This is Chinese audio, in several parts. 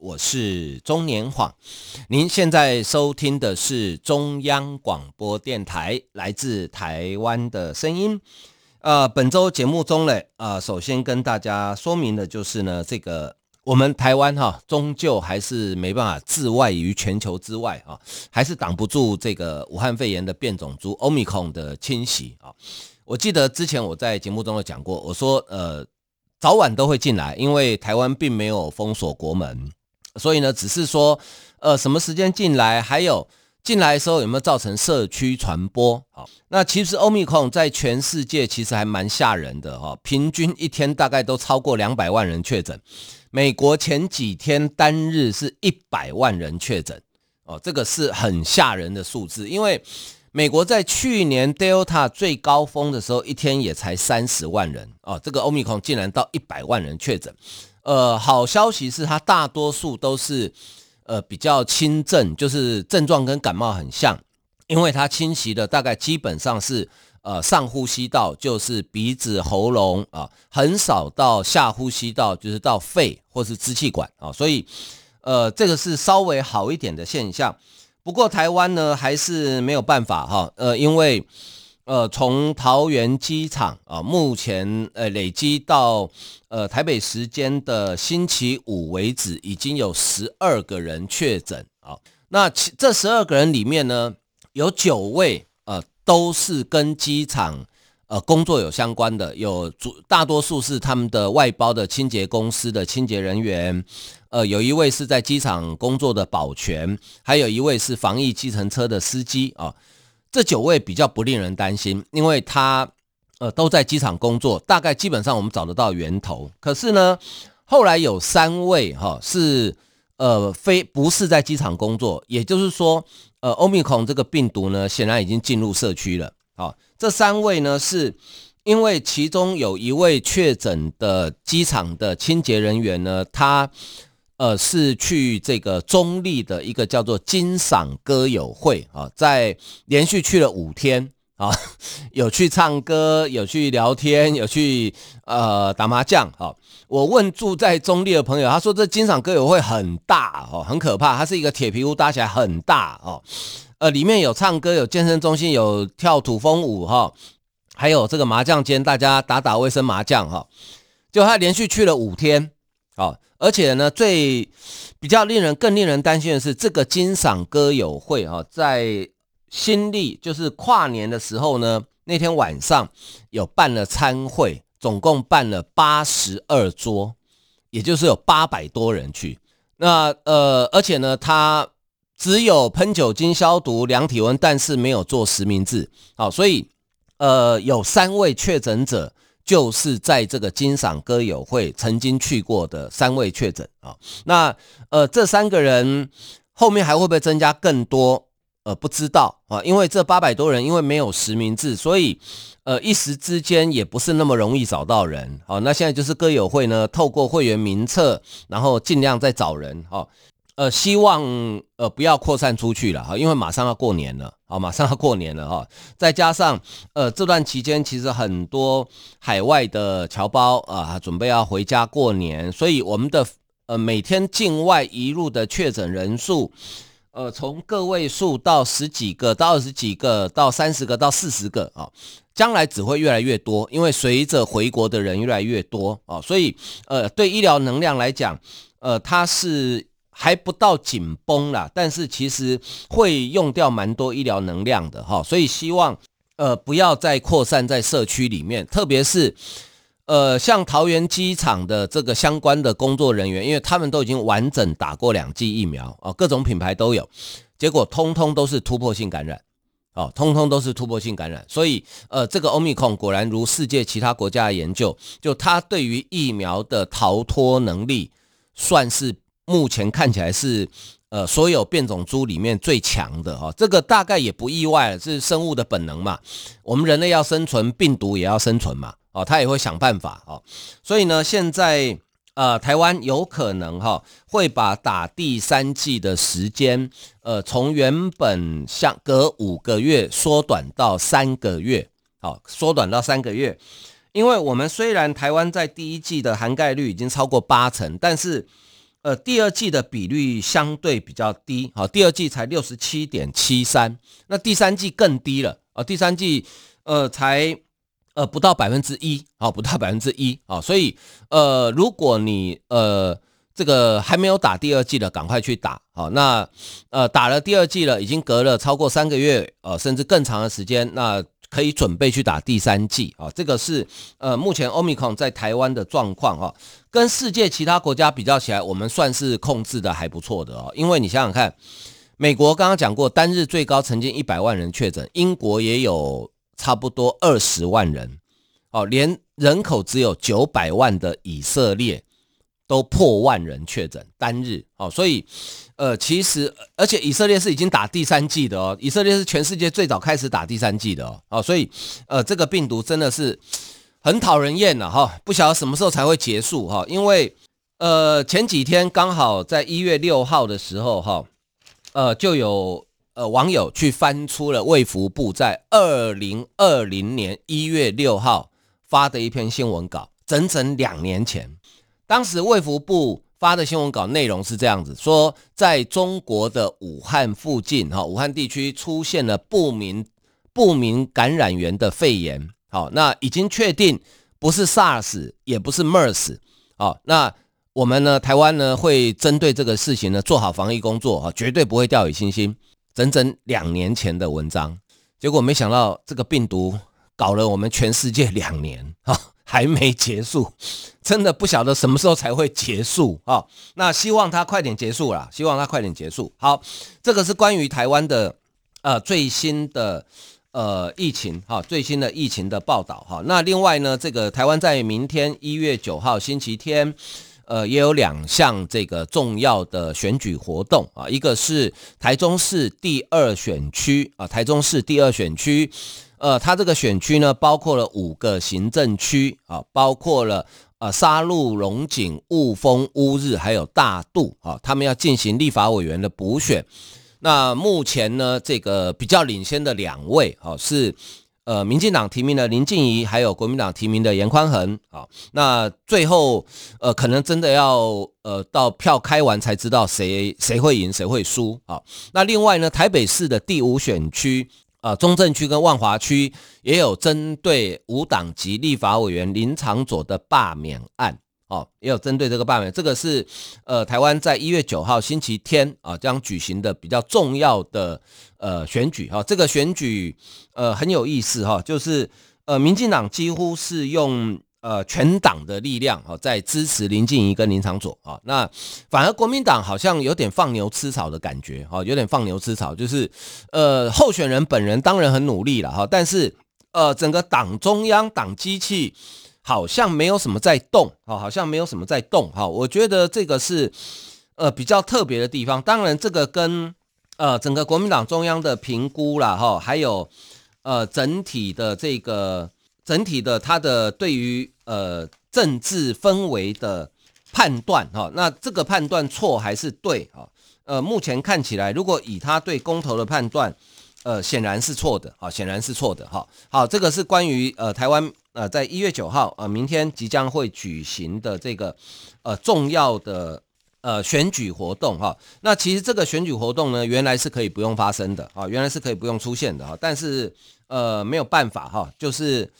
我是中年晃，您现在收听的是中央广播电台来自台湾的声音。呃，本周节目中呢，呃，首先跟大家说明的就是呢，这个我们台湾哈，终究还是没办法自外于全球之外啊，还是挡不住这个武汉肺炎的变种株 Omicron 的侵袭啊。我记得之前我在节目中有讲过，我说呃，早晚都会进来，因为台湾并没有封锁国门。所以呢，只是说，呃，什么时间进来，还有进来的时候有没有造成社区传播？好，那其实 Omicron 在全世界其实还蛮吓人的哈，平均一天大概都超过两百万人确诊。美国前几天单日是一百万人确诊，哦，这个是很吓人的数字，因为美国在去年 Delta 最高峰的时候，一天也才三十万人，哦，这个 Omicron 竟然到一百万人确诊。呃，好消息是它大多数都是呃比较轻症，就是症状跟感冒很像，因为它侵袭的大概基本上是呃上呼吸道，就是鼻子、喉咙啊，很少到下呼吸道，就是到肺或是支气管啊，所以呃这个是稍微好一点的现象。不过台湾呢还是没有办法哈，呃因为。呃，从桃园机场啊，目前呃累积到呃台北时间的星期五为止，已经有十二个人确诊啊。那其这十二个人里面呢，有九位呃都是跟机场呃工作有相关的，有主大多数是他们的外包的清洁公司的清洁人员，呃，有一位是在机场工作的保全，还有一位是防疫计程车的司机啊。这九位比较不令人担心，因为他呃都在机场工作，大概基本上我们找得到源头。可是呢，后来有三位哈、是呃非不是在机场工作，也就是说，呃，Omicron 这个病毒呢显然已经进入社区了。好、这三位呢是因为其中有一位确诊的机场的清洁人员呢，他。呃，是去这个中立的一个叫做金赏歌友会啊，在连续去了五天啊，有去唱歌，有去聊天，有去呃打麻将。好，我问住在中立的朋友，他说这金赏歌友会很大哦，很可怕，它是一个铁皮屋搭起来很大哦，呃，里面有唱歌，有健身中心，有跳土风舞哈，还有这个麻将间，大家打打卫生麻将哈，就他连续去了五天。好，而且呢，最比较令人更令人担心的是，这个金赏歌友会啊，在新历就是跨年的时候呢，那天晚上有办了餐会，总共办了八十二桌，也就是有八百多人去。那呃，而且呢，他只有喷酒精消毒、量体温，但是没有做实名制。好，所以呃，有三位确诊者。就是在这个金赏歌友会曾经去过的三位确诊啊，那呃这三个人后面还会不会增加更多？呃不知道啊，因为这八百多人因为没有实名制，所以呃一时之间也不是那么容易找到人。好，那现在就是歌友会呢，透过会员名册，然后尽量再找人哈。呃，希望呃不要扩散出去了哈，因为马上要过年了，好，马上要过年了哈，再加上呃这段期间其实很多海外的侨胞啊准备要回家过年，所以我们的呃每天境外移入的确诊人数，呃从个位数到十几个到二十几个到三十个到四十个啊，将来只会越来越多，因为随着回国的人越来越多啊，所以呃对医疗能量来讲，呃它是。还不到紧绷啦，但是其实会用掉蛮多医疗能量的哈，所以希望呃不要再扩散在社区里面，特别是呃像桃园机场的这个相关的工作人员，因为他们都已经完整打过两剂疫苗啊，各种品牌都有，结果通通都是突破性感染，哦，通通都是突破性感染，所以呃这个 Omicron 果然如世界其他国家的研究，就它对于疫苗的逃脱能力算是。目前看起来是，呃所有变种猪里面最强的哈，这个大概也不意外了，是生物的本能嘛。我们人类要生存，病毒也要生存嘛，哦，它也会想办法哦。所以呢，现在呃台湾有可能哈会把打第三剂的时间，呃从原本相隔五个月缩短到三个月，好，缩短到三个月。因为我们虽然台湾在第一季的涵盖率已经超过八成，但是，呃，第二季的比率相对比较低，好，第二季才六十七点七三，那第三季更低了，啊，第三季，呃，才，呃，不到百分之一，好，不到百分之一，啊，所以，呃，如果你，呃，这个还没有打第二季的，赶快去打，好，那，呃，打了第二季了，已经隔了超过三个月，呃，甚至更长的时间，那。可以准备去打第三剂啊，这个是呃目前 Omicron 在台湾的状况哈，跟世界其他国家比较起来，我们算是控制的还不错的哦。因为你想想看，美国刚刚讲过单日最高曾经一百万人确诊，英国也有差不多二十万人，哦，连人口只有九百万的以色列。都破万人确诊单日。哦，所以，呃，其实而且以色列是已经打第三剂的哦，以色列是全世界最早开始打第三剂的哦，哦，所以，呃，这个病毒真的是很讨人厌了哈，不晓得什么时候才会结束哈，因为，呃，前几天刚好在一月六号的时候哈，呃，就有呃网友去翻出了卫福部在二零二零年一月六号发的一篇新闻稿，整整两年前。当时卫福部发的新闻稿内容是这样子说，在中国的武汉附近，哈，武汉地区出现了不明不明感染源的肺炎，好，那已经确定不是 SARS，也不是 MERS，好，那我们呢，台湾呢会针对这个事情呢做好防疫工作，哈，绝对不会掉以轻心。整整两年前的文章，结果没想到这个病毒搞了我们全世界两年，哈。还没结束，真的不晓得什么时候才会结束啊！那希望它快点结束啦，希望它快点结束。好，这个是关于台湾的呃最新的呃疫情哈，最新的疫情的报道哈。那另外呢，这个台湾在明天一月九号星期天，呃，也有两项这个重要的选举活动啊，一个是台中市第二选区啊，台中市第二选区。呃，它这个选区呢，包括了五个行政区啊，包括了呃沙鹿、龙井、雾峰、乌日，还有大肚啊，他们要进行立法委员的补选。那目前呢，这个比较领先的两位啊，是呃民进党提名的林静怡，还有国民党提名的严宽恒啊。那最后呃，可能真的要呃到票开完才知道谁谁会赢，谁会输啊。那另外呢，台北市的第五选区。啊，中正区跟万华区也有针对无党籍立法委员林长佐的罢免案，哦，也有针对这个罢免。这个是呃，台湾在一月九号星期天啊将举行的比较重要的呃选举哈。这个选举呃很有意思哈，就是呃，民进党几乎是用。呃，全党的力量啊，在支持林静怡跟林长佐啊，那反而国民党好像有点放牛吃草的感觉哈，有点放牛吃草，就是呃，候选人本人当然很努力了哈，但是呃，整个党中央党机器好像没有什么在动啊，好像没有什么在动哈，我觉得这个是呃比较特别的地方，当然这个跟呃整个国民党中央的评估啦哈，还有呃整体的这个。整体的他的对于呃政治氛围的判断哈，那这个判断错还是对哈？呃，目前看起来，如果以他对公投的判断，呃，显然是错的啊，显然是错的哈。好，这个是关于呃台湾呃在一月九号呃明天即将会举行的这个呃重要的呃选举活动哈。那其实这个选举活动呢，原来是可以不用发生的啊，原来是可以不用出现的哈，但是呃没有办法哈，就是。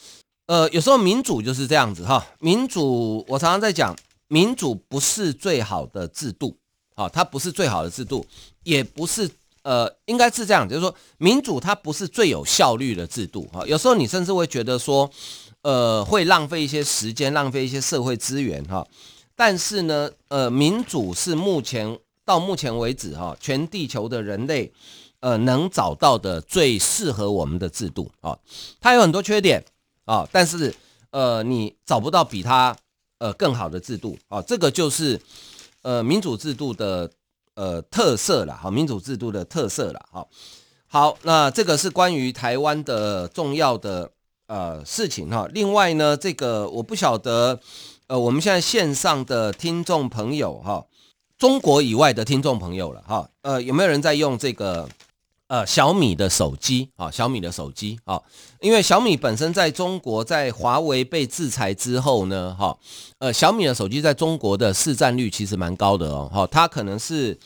呃，有时候民主就是这样子哈。民主，我常常在讲，民主不是最好的制度，好，它不是最好的制度，也不是呃，应该是这样，就是说，民主它不是最有效率的制度哈。有时候你甚至会觉得说，呃，会浪费一些时间，浪费一些社会资源哈。但是呢，呃，民主是目前到目前为止哈，全地球的人类呃能找到的最适合我们的制度啊。它有很多缺点。啊，但是呃，你找不到比它呃更好的制度啊，这个就是呃民主制度的呃特色了，好，民主制度的特色了，好，好，那这个是关于台湾的重要的呃事情哈。另外呢，这个我不晓得，呃，我们现在线上的听众朋友哈，中国以外的听众朋友了哈，呃，有没有人在用这个？呃，小米的手机啊，小米的手机啊，因为小米本身在中国，在华为被制裁之后呢，哈，呃，小米的手机在中国的市占率其实蛮高的哦，哈，它可能是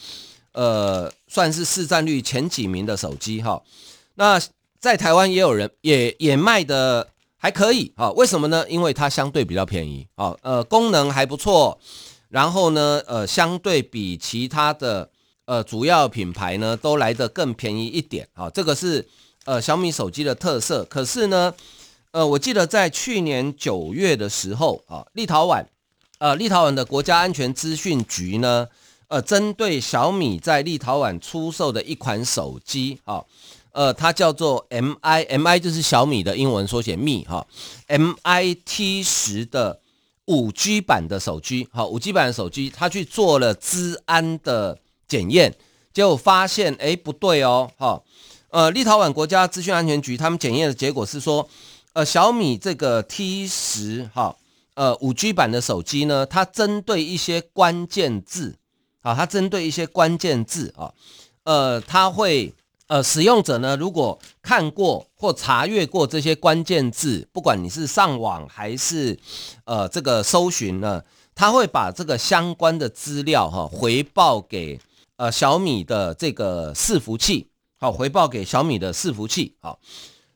呃，算是市占率前几名的手机哈。那在台湾也有人也也卖的还可以啊，为什么呢？因为它相对比较便宜啊，呃，功能还不错，然后呢，呃，相对比其他的。呃，主要品牌呢都来得更便宜一点，好，这个是呃小米手机的特色。可是呢，呃，我记得在去年九月的时候啊，立陶宛，呃，立陶宛的国家安全资讯局呢，呃，针对小米在立陶宛出售的一款手机，啊，呃，它叫做 Mi，Mi 就是小米的英文缩写 Mi 哈 M I T 十的五 G 版的手机，好，五 G 版的手机，它去做了资安的。检验，结果发现，哎，不对哦，哈，呃，立陶宛国家资讯安全局他们检验的结果是说，呃，小米这个 T 十，哈，呃，五 G 版的手机呢，它针对一些关键字，啊，它针对一些关键字啊，呃，它会，呃，使用者呢，如果看过或查阅过这些关键字，不管你是上网还是，呃，这个搜寻呢，它会把这个相关的资料哈回报给。呃，小米的这个伺服器，好，回报给小米的伺服器，好。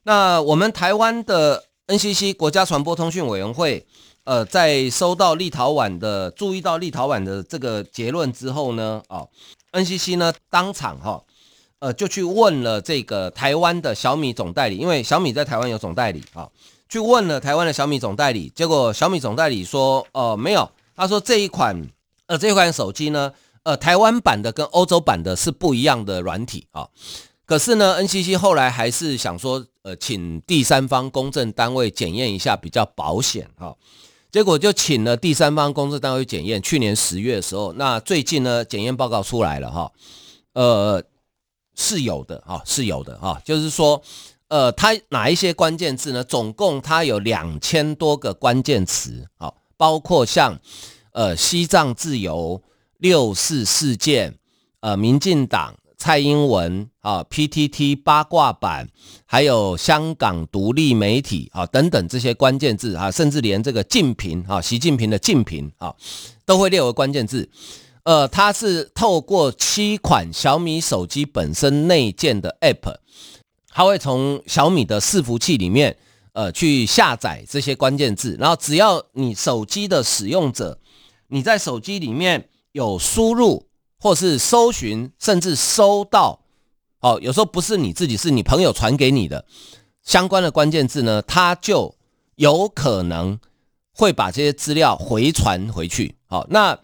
那我们台湾的 NCC 国家传播通讯委员会，呃，在收到立陶宛的注意到立陶宛的这个结论之后呢，啊，NCC 呢当场哈，呃，就去问了这个台湾的小米总代理，因为小米在台湾有总代理啊，去问了台湾的小米总代理，结果小米总代理说，呃，没有，他说这一款，呃，这款手机呢。呃，台湾版的跟欧洲版的是不一样的软体啊，可是呢，NCC 后来还是想说，呃，请第三方公证单位检验一下比较保险哈，结果就请了第三方公证单位检验。去年十月的时候，那最近呢，检验报告出来了哈，呃，是有的哈，是有的哈，就是说，呃，它哪一些关键字呢？总共它有两千多个关键词啊，包括像呃西藏自由。六四事件，呃，民进党蔡英文啊，PTT 八卦版，还有香港独立媒体啊等等这些关键字啊，甚至连这个竞评啊，习近平的竞评啊，都会列为关键字。呃，它是透过七款小米手机本身内建的 App，它会从小米的伺服器里面呃去下载这些关键字，然后只要你手机的使用者，你在手机里面。有输入或是搜寻，甚至收到，哦，有时候不是你自己，是你朋友传给你的相关的关键字呢，它就有可能会把这些资料回传回去。好，那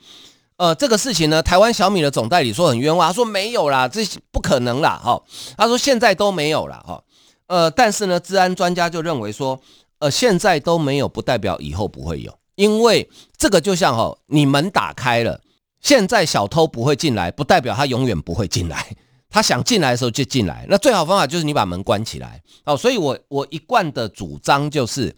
呃，这个事情呢，台湾小米的总代理说很冤枉，他说没有啦，这不可能啦，哈，他说现在都没有啦，哈，呃，但是呢，治安专家就认为说，呃，现在都没有，不代表以后不会有，因为这个就像哈，你门打开了。现在小偷不会进来，不代表他永远不会进来。他想进来的时候就进来。那最好方法就是你把门关起来。哦，所以我我一贯的主张就是，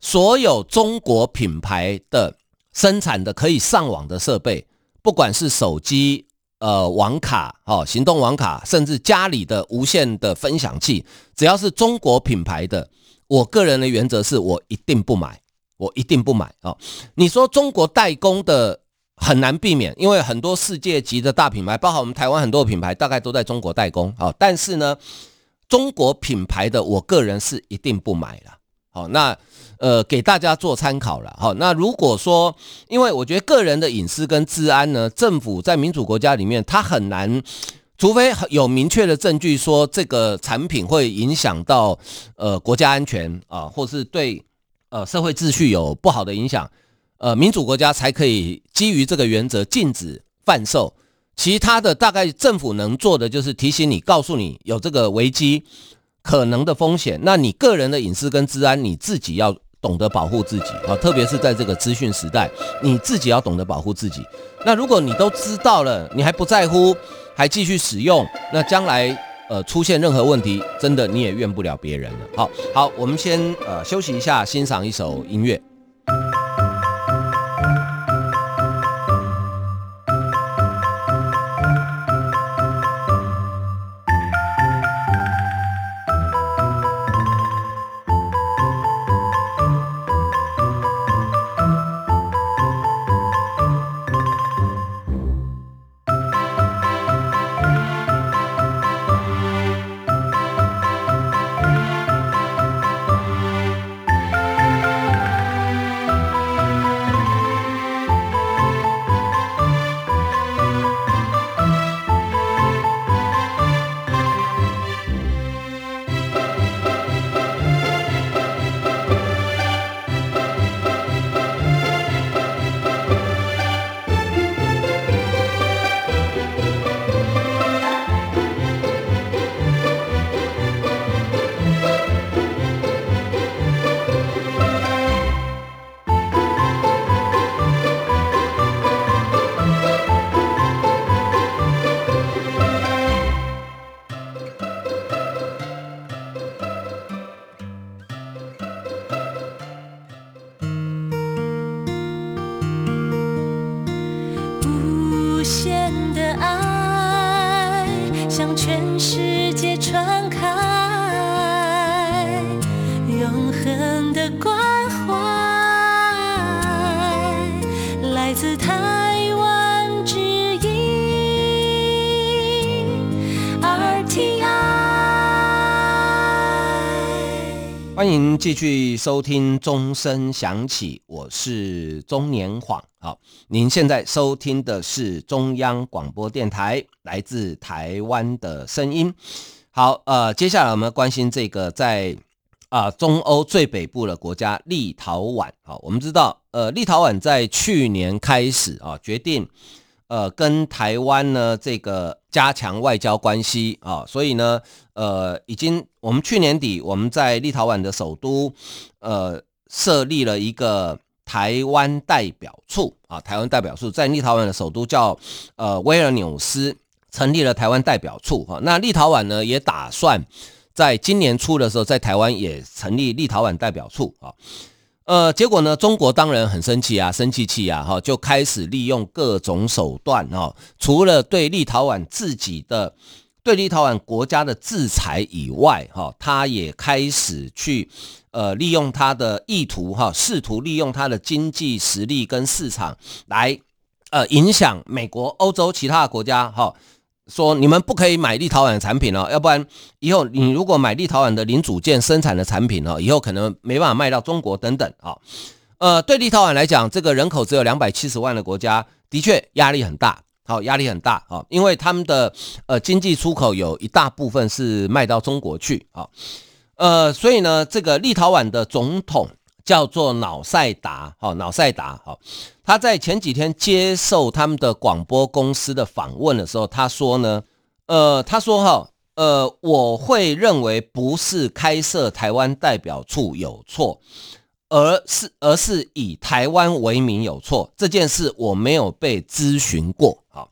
所有中国品牌的生产的可以上网的设备，不管是手机、呃网卡、哦行动网卡，甚至家里的无线的分享器，只要是中国品牌的，我个人的原则是我一定不买，我一定不买。哦，你说中国代工的？很难避免，因为很多世界级的大品牌，包括我们台湾很多品牌，大概都在中国代工啊。但是呢，中国品牌的，我个人是一定不买了。好，那呃，给大家做参考了。好，那如果说，因为我觉得个人的隐私跟治安呢，政府在民主国家里面，它很难，除非有明确的证据说这个产品会影响到呃国家安全啊，或是对呃社会秩序有不好的影响。呃，民主国家才可以基于这个原则禁止贩售，其他的大概政府能做的就是提醒你，告诉你有这个危机可能的风险，那你个人的隐私跟治安你自己要懂得保护自己啊，特别是在这个资讯时代，你自己要懂得保护自己。那如果你都知道了，你还不在乎，还继续使用，那将来呃出现任何问题，真的你也怨不了别人了。好，好，我们先呃休息一下，欣赏一首音乐。继续收听钟声响起，我是钟年晃。好，您现在收听的是中央广播电台来自台湾的声音。好，呃，接下来我们关心这个在啊、中欧最北部的国家立陶宛。好，我们知道，呃，立陶宛在去年开始啊决定。呃，跟台湾呢这个加强外交关系啊，所以呢，呃，已经我们去年底我们在立陶宛的首都，呃，设立了一个台湾代表处啊，台湾代表处在立陶宛的首都叫呃维尔纽斯，成立了台湾代表处啊。那立陶宛呢也打算在今年初的时候在台湾也成立立陶宛代表处啊。呃，结果呢？中国当然很生气啊，生气气啊，哈，就开始利用各种手段哈，除了对立陶宛自己的、对立陶宛国家的制裁以外，哈，他也开始去呃利用他的意图哈，试图利用他的经济实力跟市场来呃影响美国、欧洲其他的国家哈。说你们不可以买立陶宛的产品哦，要不然以后你如果买立陶宛的零组件生产的产品哦，以后可能没办法卖到中国等等啊。呃，对立陶宛来讲，这个人口只有两百七十万的国家，的确压力很大，好，压力很大啊，因为他们的呃经济出口有一大部分是卖到中国去啊，呃，所以呢，这个立陶宛的总统。叫做瑙塞达，好，瑙塞达，好，他在前几天接受他们的广播公司的访问的时候，他说呢，呃，他说哈，呃，我会认为不是开设台湾代表处有错，而是而是以台湾为名有错，这件事我没有被咨询过，好，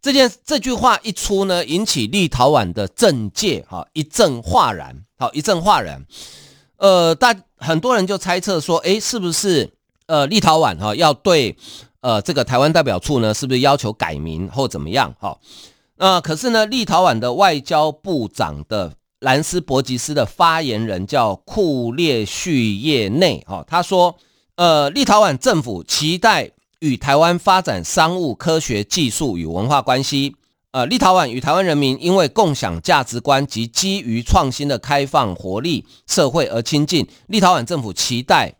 这件这句话一出呢，引起立陶宛的政界哈一阵哗然，好，一阵哗然。呃，大很多人就猜测说，诶，是不是呃立陶宛哈要对呃这个台湾代表处呢，是不是要求改名或怎么样？哈，那可是呢，立陶宛的外交部长的兰斯伯吉斯的发言人叫库列旭叶内哈，他说，呃，立陶宛政府期待与台湾发展商务、科学技术与文化关系。呃，立陶宛与台湾人民因为共享价值观及基于创新的开放活力社会而亲近。立陶宛政府期待，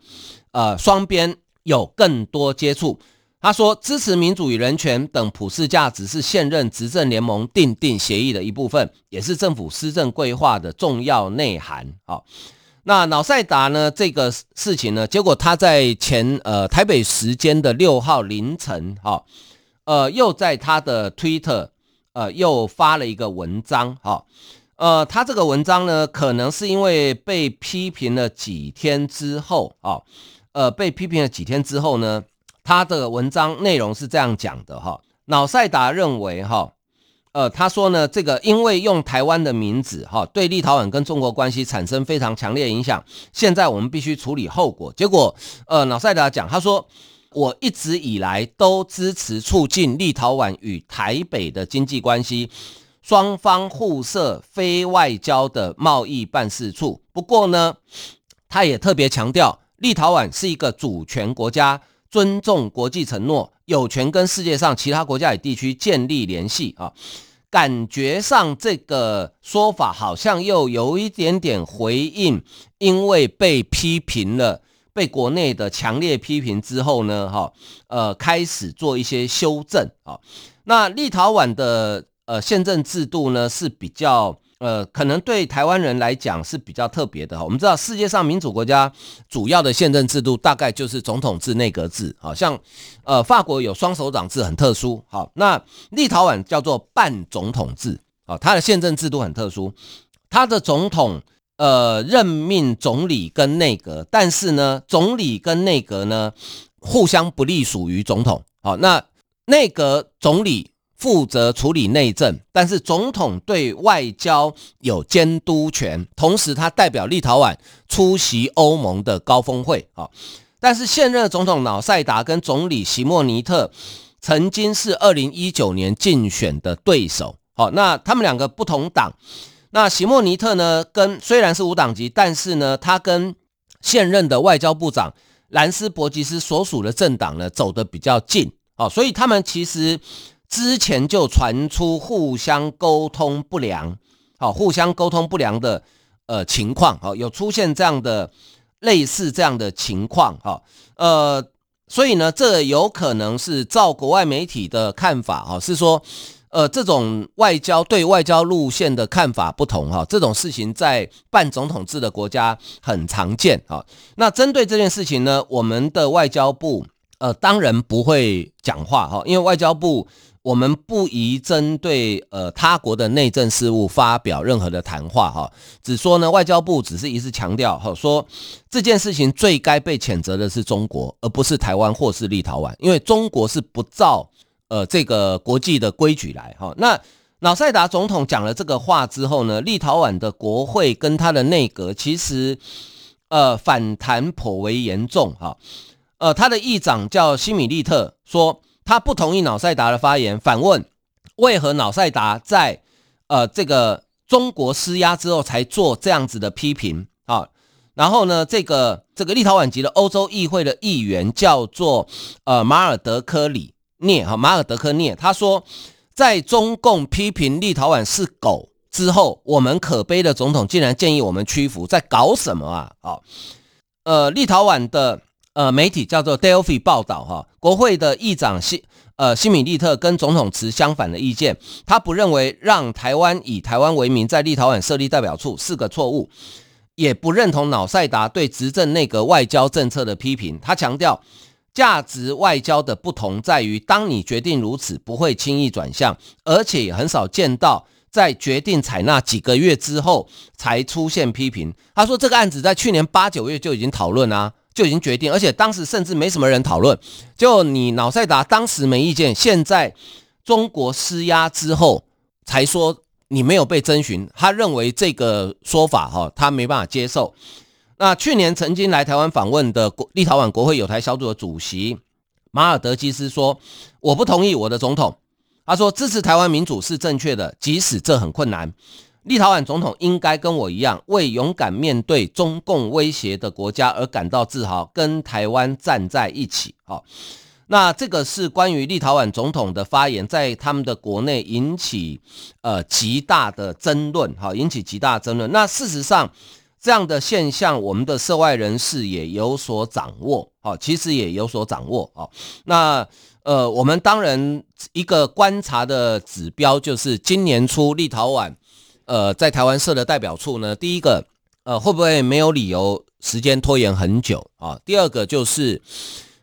呃，双边有更多接触。他说，支持民主与人权等普世价值是现任执政联盟订定协议的一部分，也是政府施政规划的重要内涵。好，那瑙塞达呢？这个事情呢？结果他在前呃台北时间的六号凌晨，哈，呃，又在他的推特。呃，又发了一个文章，哈，呃，他这个文章呢，可能是因为被批评了几天之后啊，呃，被批评了几天之后呢，他的文章内容是这样讲的哈。脑塞达认为哈，呃，他说呢，这个因为用台湾的名字哈，对立陶宛跟中国关系产生非常强烈影响，现在我们必须处理后果。结果，呃，脑塞达讲，他说，我一直以来都支持促进立陶宛与台北的经济关系。双方互设非外交的贸易办事处。不过呢，他也特别强调，立陶宛是一个主权国家，尊重国际承诺，有权跟世界上其他国家与地区建立联系啊。感觉上这个说法好像又有一点点回应，因为被批评了，被国内的强烈批评之后呢，哈，呃，开始做一些修正啊。那立陶宛的。呃，宪政制度呢是比较呃，可能对台湾人来讲是比较特别的哈。我们知道世界上民主国家主要的宪政制度大概就是总统制、内阁制，好像呃法国有双首长制，很特殊。好，那立陶宛叫做半总统制，啊，它的宪政制度很特殊，它的总统呃任命总理跟内阁，但是呢，总理跟内阁呢互相不隶属于总统。好，那内阁总理。负责处理内政，但是总统对外交有监督权，同时他代表立陶宛出席欧盟的高峰会好。但是现任总统瑙塞达跟总理席莫尼特曾经是二零一九年竞选的对手，好，那他们两个不同党。那席莫尼特呢，跟虽然是无党籍，但是呢，他跟现任的外交部长兰斯伯吉斯所属的政党呢走得比较近，哦，所以他们其实。之前就传出互相沟通不良，好，互相沟通不良的呃情况，好，有出现这样的类似这样的情况，哈，呃，所以呢，这有可能是照国外媒体的看法，哈，是说，呃，这种外交对外交路线的看法不同，哈，这种事情在半总统制的国家很常见，哈，那针对这件事情呢，我们的外交部，呃，当然不会讲话，哈，因为外交部。我们不宜针对呃他国的内政事务发表任何的谈话哈，只说呢，外交部只是一直强调哈，说这件事情最该被谴责的是中国，而不是台湾或是立陶宛，因为中国是不照呃这个国际的规矩来哈。那瑙塞达总统讲了这个话之后呢，立陶宛的国会跟他的内阁其实呃反弹颇为严重哈，呃他的议长叫西米利特说。他不同意瑙塞达的发言，反问为何瑙塞达在呃这个中国施压之后才做这样子的批评啊？然后呢，这个这个立陶宛籍的欧洲议会的议员叫做呃马尔德科里聂哈马尔德科涅，他说在中共批评立陶宛是狗之后，我们可悲的总统竟然建议我们屈服，在搞什么啊？啊，呃，立陶宛的。呃，媒体叫做 Delphi 报道哈，国会的议长西呃西米利特跟总统持相反的意见，他不认为让台湾以台湾为名在立陶宛设立代表处是个错误，也不认同瑙塞达对执政内阁外交政策的批评。他强调，价值外交的不同在于，当你决定如此，不会轻易转向，而且也很少见到在决定采纳几个月之后才出现批评。他说，这个案子在去年八九月就已经讨论啊。就已经决定，而且当时甚至没什么人讨论。就你脑塞达当时没意见，现在中国施压之后才说你没有被征询，他认为这个说法哈，他没办法接受。那去年曾经来台湾访问的立陶宛国会友台小组的主席马尔德基斯说：“我不同意我的总统。”他说：“支持台湾民主是正确的，即使这很困难。”立陶宛总统应该跟我一样，为勇敢面对中共威胁的国家而感到自豪，跟台湾站在一起。好，那这个是关于立陶宛总统的发言，在他们的国内引起呃极大的争论，好，引起极大的争论。那事实上，这样的现象，我们的涉外人士也有所掌握，好，其实也有所掌握。好，那呃，我们当然一个观察的指标就是今年初立陶宛。呃，在台湾设的代表处呢，第一个，呃，会不会没有理由时间拖延很久啊？第二个就是，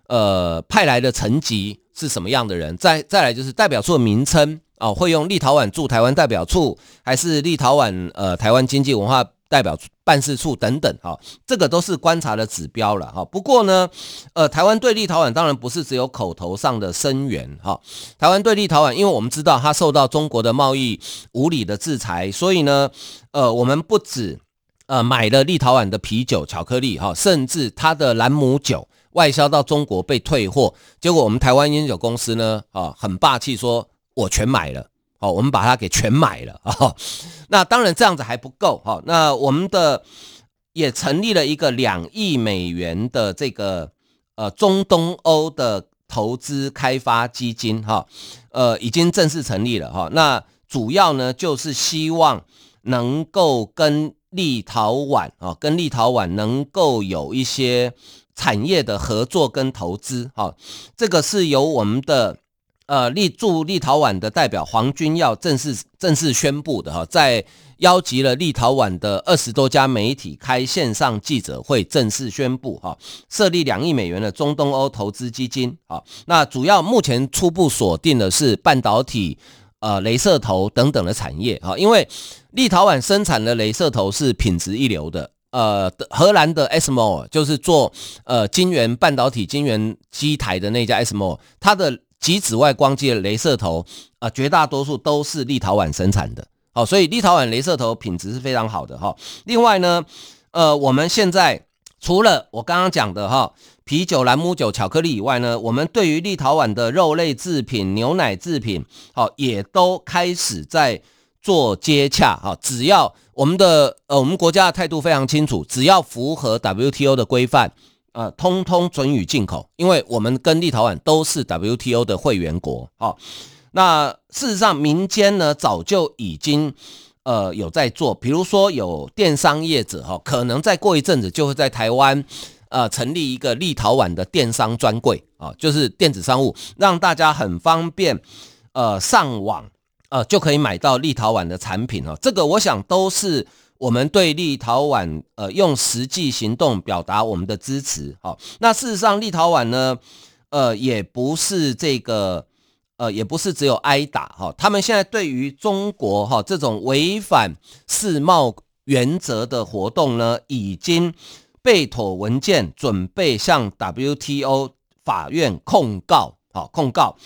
呃，派来的层级是什么样的人？再再来就是代表处的名称哦，会用立陶宛驻台湾代表处，还是立陶宛呃台湾经济文化代表办事处等等哈，这个都是观察的指标了哈。不过呢，呃，台湾对立陶宛当然不是只有口头上的声援哈。台湾对立陶宛，因为我们知道它受到中国的贸易无理的制裁，所以呢，呃，我们不止呃买了立陶宛的啤酒、巧克力哈，甚至它的兰姆酒外销到中国被退货，结果我们台湾烟酒公司呢啊很霸气说，我全买了。哦，我们把它给全买了啊！那当然这样子还不够哈。那我们的也成立了一个两亿美元的这个呃中东欧的投资开发基金哈，呃已经正式成立了哈。那主要呢就是希望能够跟立陶宛啊，跟立陶宛能够有一些产业的合作跟投资哈。这个是由我们的。呃，立驻立陶宛的代表黄君耀正式正式宣布的哈，在邀集了立陶宛的二十多家媒体开线上记者会，正式宣布哈，设立两亿美元的中东欧投资基金啊。那主要目前初步锁定的是半导体、呃，镭射头等等的产业哈，因为立陶宛生产的镭射头是品质一流的。呃，荷兰的 SMO 就是做呃晶圆半导体晶圆机台的那家 SMO，它的。及紫外光机的镭射头啊，绝大多数都是立陶宛生产的，好，所以立陶宛镭射头品质是非常好的哈。另外呢，呃，我们现在除了我刚刚讲的哈啤酒、兰姆酒、巧克力以外呢，我们对于立陶宛的肉类制品、牛奶制品，好，也都开始在做接洽哈。只要我们的呃，我们国家的态度非常清楚，只要符合 WTO 的规范。呃，通通准予进口，因为我们跟立陶宛都是 WTO 的会员国。好，那事实上民间呢早就已经呃有在做，比如说有电商业者哈，可能再过一阵子就会在台湾呃成立一个立陶宛的电商专柜啊，就是电子商务，让大家很方便呃上网呃就可以买到立陶宛的产品哦。这个我想都是。我们对立陶宛，呃，用实际行动表达我们的支持。好，那事实上，立陶宛呢，呃，也不是这个，呃，也不是只有挨打哈。他们现在对于中国哈这种违反世贸原则的活动呢，已经备妥文件，准备向 WTO 法院控告。好，控告。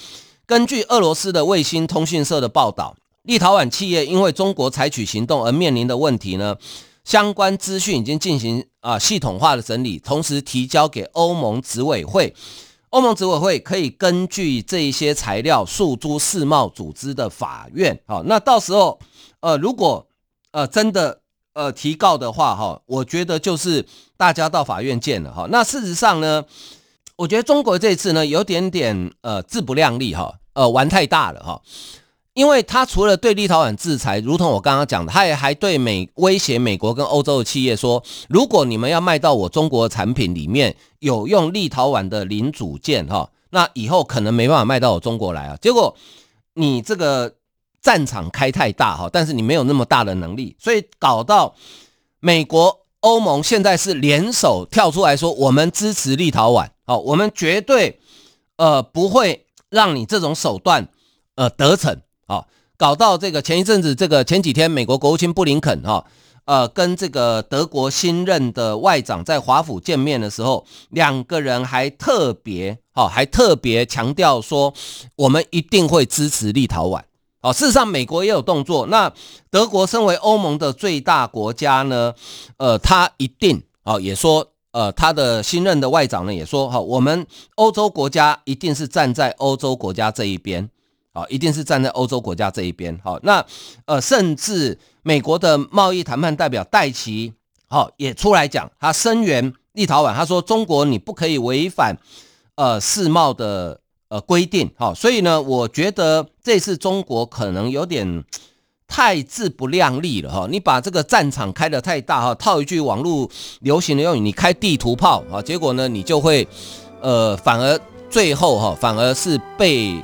根据俄罗斯的卫星通讯社的报道。立陶宛企业因为中国采取行动而面临的问题呢，相关资讯已经进行啊系统化的整理，同时提交给欧盟执委会。欧盟执委会可以根据这一些材料诉诸世贸组织的法院。好，那到时候呃，如果呃真的呃提告的话，哈，我觉得就是大家到法院见了哈。那事实上呢，我觉得中国这次呢有点点呃自不量力哈，呃玩太大了哈。因为他除了对立陶宛制裁，如同我刚刚讲的，他也还对美威胁美国跟欧洲的企业说，如果你们要卖到我中国的产品里面有用立陶宛的零组件哈，那以后可能没办法卖到我中国来啊。结果你这个战场开太大哈，但是你没有那么大的能力，所以搞到美国、欧盟现在是联手跳出来说，我们支持立陶宛，好，我们绝对呃不会让你这种手段呃得逞。好，搞到这个前一阵子，这个前几天，美国国务卿布林肯哈，呃，跟这个德国新任的外长在华府见面的时候，两个人还特别哈，还特别强调说，我们一定会支持立陶宛。哦，事实上，美国也有动作。那德国身为欧盟的最大国家呢，呃，他一定啊，也说，呃，他的新任的外长呢也说，哈，我们欧洲国家一定是站在欧洲国家这一边。啊，一定是站在欧洲国家这一边。好，那呃，甚至美国的贸易谈判代表戴琪，好也出来讲，他声援立陶宛，他说中国你不可以违反呃世贸的呃规定。好，所以呢，我觉得这次中国可能有点太自不量力了哈。你把这个战场开得太大哈，套一句网络流行的用语，你开地图炮啊，结果呢，你就会呃反而最后哈，反而是被。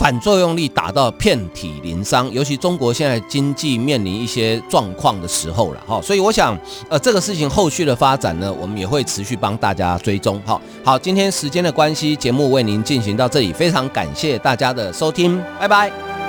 反作用力打到遍体鳞伤，尤其中国现在经济面临一些状况的时候了哈，所以我想，呃，这个事情后续的发展呢，我们也会持续帮大家追踪。好，好，今天时间的关系，节目为您进行到这里，非常感谢大家的收听，拜拜。